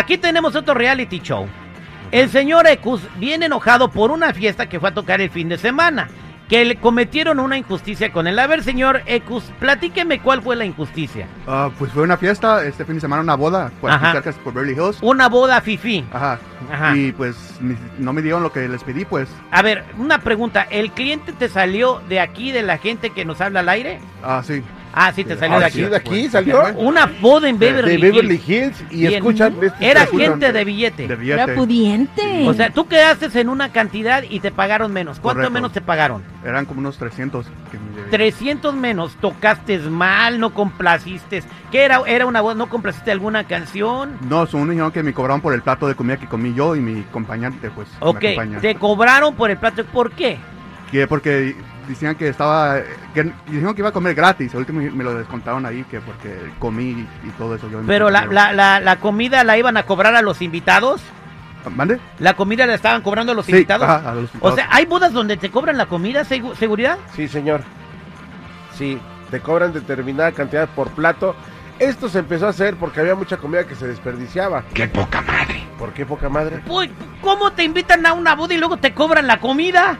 Aquí tenemos otro reality show. El señor Ecus viene enojado por una fiesta que fue a tocar el fin de semana. Que le cometieron una injusticia con él. A ver, señor Ecus, platíqueme cuál fue la injusticia. Ah, pues fue una fiesta, este fin de semana una boda, pues aquí cerca por Beverly Hills. Una boda fifí. Ajá. Ajá. Y pues no me dieron lo que les pedí, pues. A ver, una pregunta. ¿El cliente te salió de aquí, de la gente que nos habla al aire? Ah, sí. Ah, sí, te salió Ah, de sí, aquí. de aquí salió. Una boda en Beverly, de Hills. Beverly Hills y Bien. escuchan este- Era gente de billete. De Era billete. pudiente. O sea, tú quedaste en una cantidad y te pagaron menos. ¿Cuánto Correcto. menos te pagaron? Eran como unos 300 que me debían. 300 menos. Tocaste mal, no complaciste. ¿Qué era? ¿Era una voz? ¿No complaciste alguna canción? No, son un dijeron que me cobraron por el plato de comida que comí yo y mi acompañante, pues. Ok, te cobraron por el plato. ¿Por qué? Que porque decían que estaba, que dijeron que iba a comer gratis, al último me lo descontaron ahí, que porque comí y, y todo eso. Yo Pero la, la, la, la comida la iban a cobrar a los invitados. ¿Mande? ¿La comida la estaban cobrando a los Sí, invitados? ajá, a los O invitados. sea, ¿hay bodas donde te cobran la comida, segu- seguridad? Sí, señor. Sí, te cobran determinada cantidad por plato. Esto se empezó a hacer porque había mucha comida que se desperdiciaba. ¡Qué poca madre! ¿Por qué poca madre? Uy, ¿cómo te invitan a una boda y luego te cobran la comida?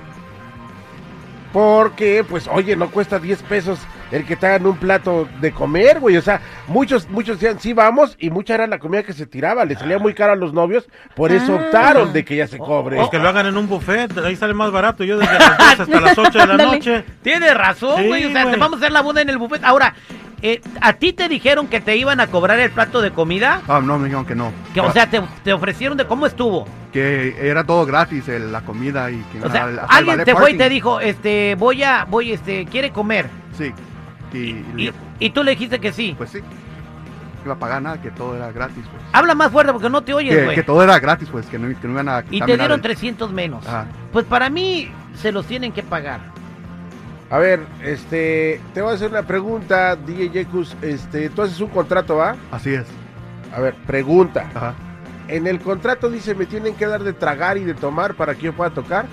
Porque, pues, oye, no cuesta 10 pesos el que te hagan un plato de comer, güey. O sea, muchos, muchos decían, sí, vamos, y mucha era la comida que se tiraba. Le salía muy caro a los novios, por eso Ah. optaron de que ya se cobre. Pues que lo hagan en un buffet, ahí sale más barato. Yo desde las 2 hasta las 8 de la noche. Tienes razón, Sí, güey. o sea, te vamos a hacer la boda en el buffet. Ahora, eh, ¿a ti te dijeron que te iban a cobrar el plato de comida? Ah, no, me dijeron que no. Que, o sea, te, te ofrecieron de cómo estuvo. que era todo gratis, el- la comida y que O sea, al- hasta el alguien ballet te fue y parking. te dijo, este, voy a, voy, este, quiere comer. Sí. Y, Y, y- y tú le dijiste que sí. pues sí. No iba a pagar nada, que todo era gratis, pues. Habla más fuerte porque no te oyes, Que, güey. que todo era gratis, pues, que no, que no iban a Y quitarme te nada dieron del- 300 menos. Ajá. Pues para mí se los tienen que pagar. A ver, este, te voy a hacer una pregunta, DJ Jekus. Este, tú haces un contrato, ¿va? Así es. A ver, pregunta. Ajá. En el contrato dice, me tienen que dar de tragar y de tomar para que yo pueda tocar.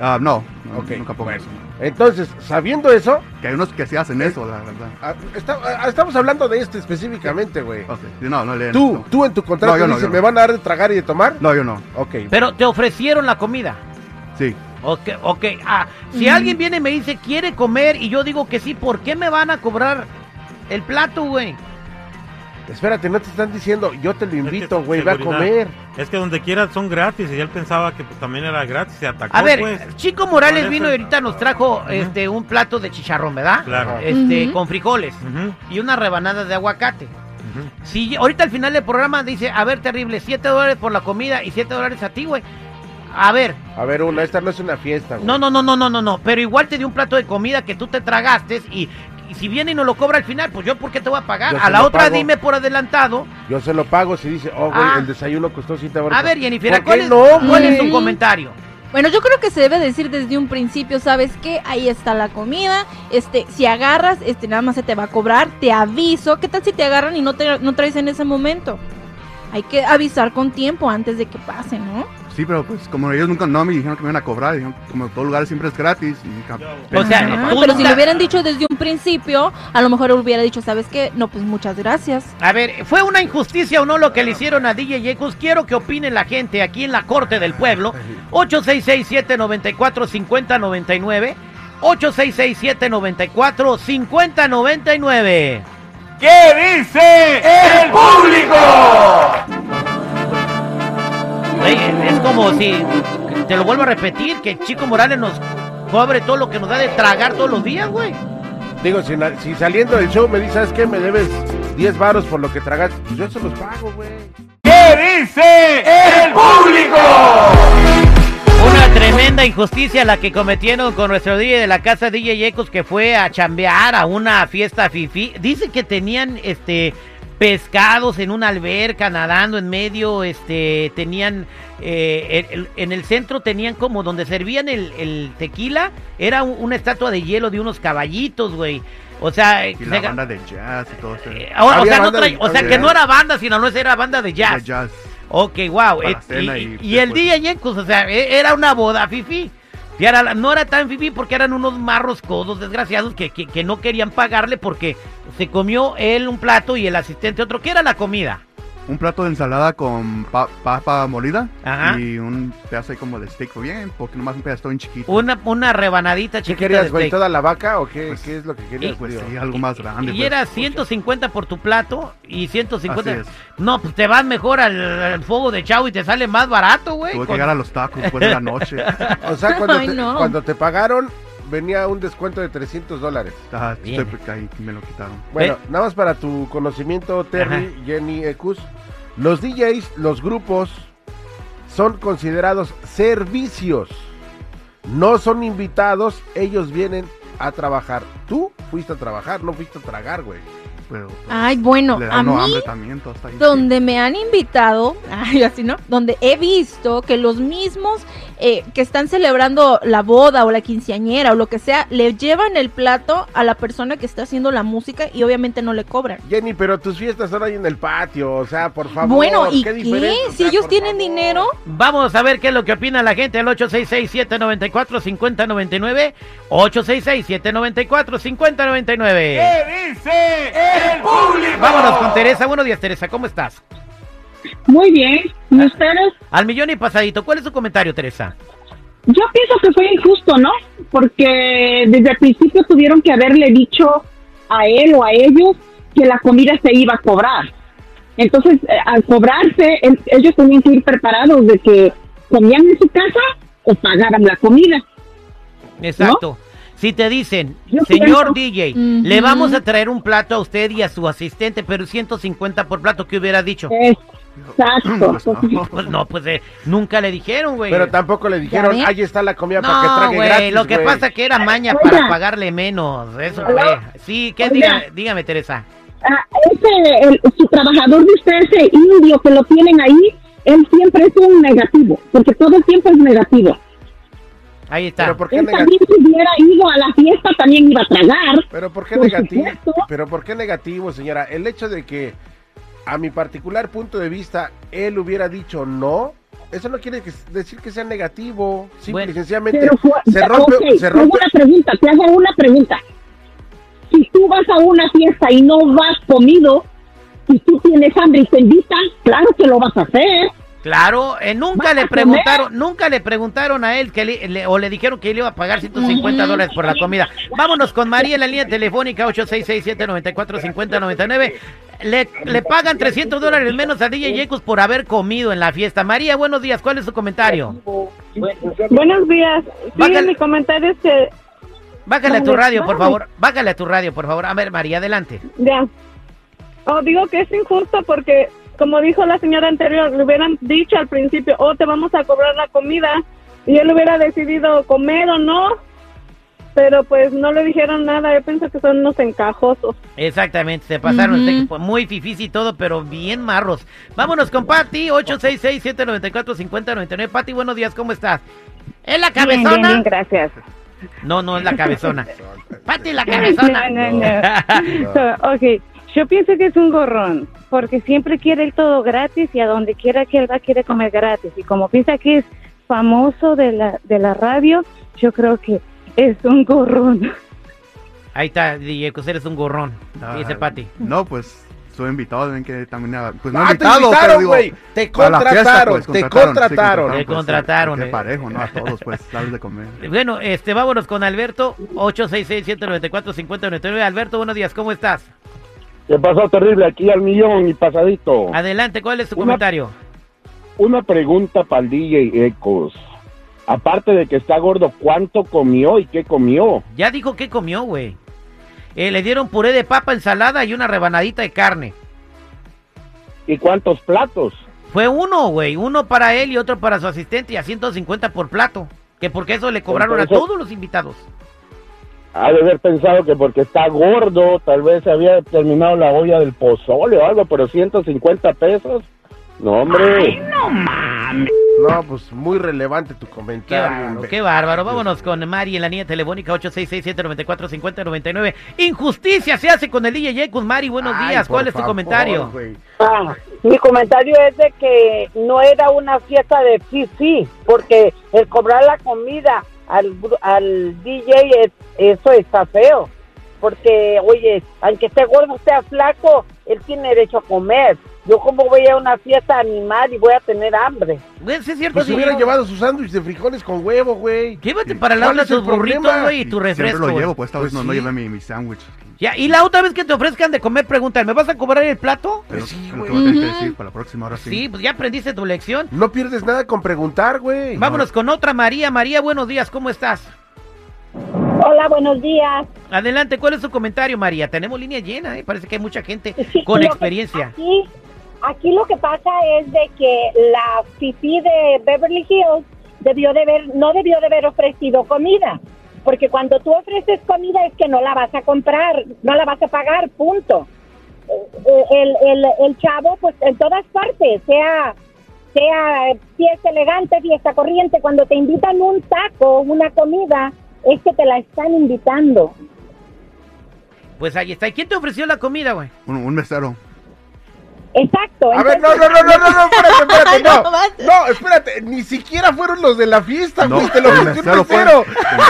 Ah, no, no, Ok, nunca pongo bueno. eso. Entonces, sabiendo eso, Que hay unos que sí hacen eso, la verdad. ah, está- ah, estamos hablando de esto específicamente, güey. Ok, No, no leen. Tú, no. tú en tu contrato No, dices, no. ¿me van a dar de tragar y de tomar? No, yo no. Ok. Pero te ofrecieron la comida. Sí. Ok, ok. Ah, si Mm. alguien viene y me dice, quiere comer, y yo digo que sí, ¿por qué me van a cobrar el plato, güey? Espérate, no te están diciendo, yo te lo invito, es güey, ve a comer. Es que donde quiera son gratis y él pensaba que pues, también era gratis. Se atacó, A ver, pues. Chico Morales vino y ahorita nos trajo este un plato de chicharrón, ¿verdad? Claro. Este, con frijoles y una rebanada de aguacate. Si ahorita al final del programa dice, a ver, terrible, 7 dólares por la comida y 7 dólares a ti, güey. A ver, A ver, una, esta no es una fiesta, güey. no, no, no, no, no, no, no, pero igual te dio un plato de comida que tú te tragaste y, y si viene y no lo cobra al final, pues yo por qué te voy a pagar. Yo A la otra pago. dime por adelantado. Yo se lo pago si dice, oh, güey, Ah. el desayuno costó 7 dólares. A ver, Jennifer, ¿Por ¿cuál, qué es, no, cuál es tu comentario? Bueno, yo creo que se debe decir desde un principio, ¿sabes qué? Ahí está la comida, este, si agarras, este, nada más se te va a cobrar, te aviso, ¿qué tal si te agarran y no te no traes en ese momento? Hay que avisar con tiempo antes de que pase, ¿no? Sí, pero pues como ellos nunca no me dijeron que me iban a cobrar, dijeron como en todo lugar siempre es gratis. Y, O sea, Ah, pero si lo hubieran dicho desde un principio, a lo mejor hubiera dicho, ¿sabes qué? No, pues muchas gracias. A ver, ¿fue una injusticia o no lo que le hicieron a DJ Yecus? Quiero que opine la gente aquí en la Corte del Pueblo. 8667-945099. 8667-945099. ¿Qué dice el público? Como si, te lo vuelvo a repetir, que Chico Morales nos cobre todo lo que nos da de tragar todos los días, güey. Digo, si, saliendo del show me dices, ¿sabes qué? Me debes 10 varos por lo que tragas, pues yo se los pago, güey. ¿Qué dice el público? Una tremenda injusticia la que cometieron con nuestro DJ de la casa DJ Ecos que fue a chambear a una fiesta fifi. Dice que tenían este pescados en una alberca nadando en medio, este tenían eh, el- en el centro tenían como donde servían el, el tequila, era un- una estatua de hielo de unos caballitos, güey. O sea, Y se- la banda de jazz y todo eso. eh, o sea, no trae- de- o sea, que no era banda, sino no era banda de De jazz. jazz. Ok, wow. Para eh, cena y, y y el día Yencos, o sea, e- era una boda fifi. Y la- no era tan fifi porque eran unos marros codos desgraciados que, que, que no querían pagarle porque se comió él un plato y el asistente otro. ¿Qué era la comida? Un plato de ensalada con pa- papa molida Ajá. y un pedazo ahí como de steak, bien, porque nomás un pedazo bien chiquito. Una, una rebanadita ¿Qué chiquita de querías, güey? steak. ¿Toda la vaca o qué, Pues, qué es lo que querías, Pues tío? sí, algo más grande. Y pues. era 150 por tu plato y 150. Así es. No, pues te vas mejor al, al fuego de chavo y te sale más barato, güey. Tuve que Con- llegar a los tacos después de la noche. O sea, cuando, Ay, te, no. cuando te pagaron, venía un descuento de 300 dólares. Ah, Bien. estoy ahí, me lo quitaron. Bueno, nada más para tu conocimiento, Terry, Jenny, Ecus. Los DJs, los grupos, son considerados servicios. No son invitados, ellos vienen a trabajar. Tú fuiste a trabajar, no fuiste a tragar, güey. Pero, pues, Ay, bueno, le a mí hambre también, todo está ahí. donde me han invitado, ay, así no, donde he visto que los mismos eh, que están celebrando la boda o la quinceañera o lo que sea, le llevan el plato a la persona que está haciendo la música y obviamente no le cobran. Jenny, pero tus fiestas son ahí en el patio, o sea, por favor. bueno, ¿y qué? diferencia, o Si ellos tienen favor. dinero, Vamos a ver qué es lo que opina la gente al 866-794-5099. 866-794-5099. ¿Qué dice el público? Vámonos con Teresa. Buenos días, Teresa. ¿Cómo estás? Muy bien. ¿Y ustedes? Al millón y pasadito. ¿Cuál es su comentario, Teresa? Yo pienso que fue injusto, ¿no? Porque desde el principio tuvieron que haberle dicho a él o a ellos que la comida se iba a cobrar. Entonces, eh, al cobrarse, el- ellos tenían que ir preparados de que comían en su casa o pagaran la comida. Exacto. Si te dicen, Yo señor pienso- DJ, le vamos a traer un plato a usted y a su asistente, pero 150 por plato, ¿qué hubiera dicho? Exacto. Pues no. Pues no, pues eh, nunca le dijeron, güey. Pero tampoco le dijeron, ahí está la comida para que trague güey, gratis, lo que güey". pasa que era maña Oiga. para pagarle menos, eso fue. Sí, ¿qué? Dígame, dígame, Teresa. Ah, ese, el- su trabajador de usted, ese indio que lo tienen ahí, él siempre es un negativo, porque todo el tiempo es negativo. Ahí está. Pero ¿por qué Él también si hubiera ido a la fiesta, también iba a tragar. Pero ¿por qué Por negativo? supuesto. Pero ¿por qué negativo, señora? El hecho de que a mi particular punto de vista él hubiera dicho no, eso no quiere decir que sea negativo. Simple Bueno. y sencillamente fue, se rompe, se te hago rompe. una pregunta, te hago una pregunta. Si tú vas a una fiesta y no vas comido, y tú tienes hambre y te invitan, claro que lo vas a hacer. Claro, eh, nunca ¿Vas le preguntaron, nunca le preguntaron a él que le, le- o le dijeron que él iba a pagar 150 Ujú. dólares por la comida. Vámonos con María en la línea telefónica 866-794-5099. Le, le pagan 300 dólares menos a DJ Yecus por haber comido en la fiesta. María, buenos días, ¿cuál es su comentario? Buenos días. Sí, Bájale. mi comentario es que Bájale a tu radio, por favor. Bájale a tu radio, por favor. A ver, María, adelante. ya. Oh, digo que es injusto porque, como dijo la señora anterior, le hubieran dicho al principio, oh, te vamos a cobrar la comida, y él hubiera decidido comer o no, pero pues no le dijeron nada. Yo pienso que son unos encajosos. Exactamente, se pasaron. Fue muy difícil y todo, pero bien marros. Vámonos con Pati, 866-794-5099. Pati, buenos días, ¿cómo estás? ¿Es la Bien, bien, cabezona? bien, gracias. No, no es la cabezona. Pati, la cabezona. No, no, no. ok, yo pienso que es un gorrón, porque siempre quiere el todo gratis y a donde quiera que él va quiere comer gratis. Y como piensa que es famoso de la, de la radio, yo creo que es un gorrón. Ahí está, DJ, que eres un gorrón, dice Ah, Pati. No, pues estoy invitado, deben que también. Pues no Ah, te invitado, pero invitaron, güey. Te fiesta, contrataron, pues, te sí, contrataron. Te pues, contrataron, Qué eh. parejo, ¿no? A todos, pues, darles de comer. Bueno, este, vámonos con Alberto, 866-794-5099. Alberto, buenos días, ¿cómo estás? ¿Qué pasó terrible? Aquí al millón y pasadito. Adelante, ¿cuál es tu Una- comentario? Una pregunta para el DJ Ecos. Aparte de que está gordo, ¿cuánto comió y qué comió? Ya dijo que comió, güey. Eh, le dieron puré de papa, ensalada y una rebanadita de carne. ¿Y cuántos platos? Fue uno, güey. Uno para él y otro para su asistente y a 150 por plato. Que porque eso le cobraron a todos los invitados. Ha de haber pensado que porque está gordo, tal vez se había terminado la olla del pozole o algo, pero 150 pesos. No, hombre. No, pues muy relevante tu Qué comentario. bárbaro, hombre. qué bárbaro. Vámonos con Mari en la línea telefónica 866-794-5099. Injusticia se hace con el DJ Yecus. Mari, buenos Ay, días. ¿Cuál es tu favor, comentario? güey. Ah, mi comentario es de que no era una fiesta de fifi, porque el cobrar la comida al, al DJ, es- eso está feo. Porque, oye, aunque esté gordo, sea flaco, él tiene derecho a comer. Yo como voy a una fiesta animal y voy a tener hambre. Güey, sí es cierto. Pues sí. hubiera llevado su sándwich de frijoles con huevo, güey. Llévate para la ¿Cuál otra tus burritos, güey, y tu Siempre refresco. lo güey. llevo, pues esta Pues vez no, no sí. llevé mi, mi sándwich. Ya, y la otra vez que te ofrezcan de comer, preguntan, ¿me vas a cobrar el plato? Pero sí, lo güey. que voy a tener que Ujú. decir para la próxima, ahora sí. Sí, pues ya aprendiste tu lección. No pierdes nada con preguntar, güey. Vámonos con otra María. María, buenos días, ¿cómo estás? Hola, buenos días. Adelante, ¿cuál es tu comentario, María? Tenemos línea llena, ¿eh? Parece que hay mucha gente Sí, con lo experiencia. Aquí, aquí lo que pasa es de que la fifi de Beverly Hills debió de haber, no debió de haber ofrecido comida. Porque cuando tú ofreces comida es que no la vas a comprar, no la vas a pagar, punto. Eh, El, el, el chavo, pues en todas partes, sea, sea fiesta elegante, fiesta corriente, cuando te invitan un taco, una comida, es que te la están invitando. Pues ahí está. ¿Y quién te ofreció la comida, güey? Un, un mesero. Exacto. A ver, no, no, no, no, no, no, espérate, espérate, no. No, espérate, ni siquiera fueron los de la fiesta, No, güey, te lo ofreció un mesero.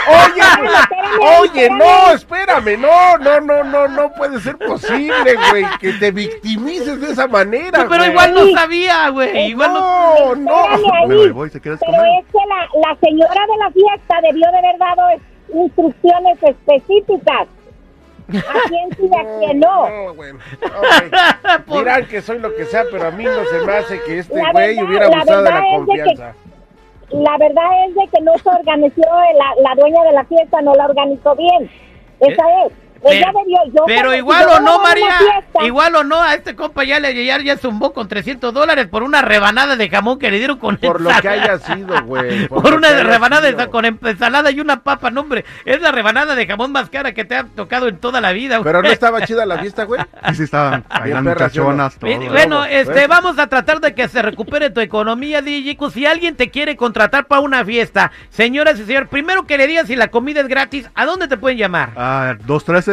Oye, oye, no, espérame, no, no, no, no, no puede ser posible, güey, que te victimices de esa manera, pero güey. igual no sabía, güey. Igual no. No, no. Me voy, Pero comer. es que la, la señora de la fiesta debió de haber dado instrucciones específicas. A quién sí y a quién no. No, güey. Ok. Por- Dirán que soy lo que sea, pero a mí no se me hace que este La güey verdad- hubiera la abusado de la de que- confianza. La verdad es de que no se organizó, la, la dueña de la fiesta no la organizó bien. Esa es. Ella Pero- debió, yo Pero cuando- igual o no, María, igual o no, a este compa ya le ya, ya zumbó con 300 dólares por una rebanada de jamón que le dieron con Por lo que haya sido, güey. Por, una rebanada sido. con ensalada y una papa, no hombre, es la rebanada de jamón más cara que te ha tocado en toda la vida. güey. Pero no estaba chida la fiesta, güey. Sí, sí, estaban bailando muchachonas, todo. Bueno, este, ¿ves? vamos a tratar de que se recupere tu economía, DJ. Si alguien te quiere contratar para una fiesta, señoras y señores, primero que le digan si la comida es gratis, ¿a dónde te pueden llamar? Ah,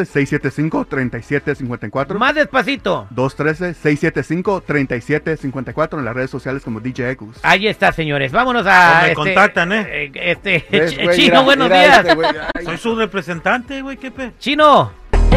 213-675-3754. Más despacito. 213-675-3754 en las redes sociales como DJ Ecus. Ahí está, señores. Vámonos a. Me este, contactan, ¿eh? Este, ¿Ves, Ch- güey? Chino, Mira, buenos mira días. este güey. Ay, Soy su representante, güey, qué pe. Chino. El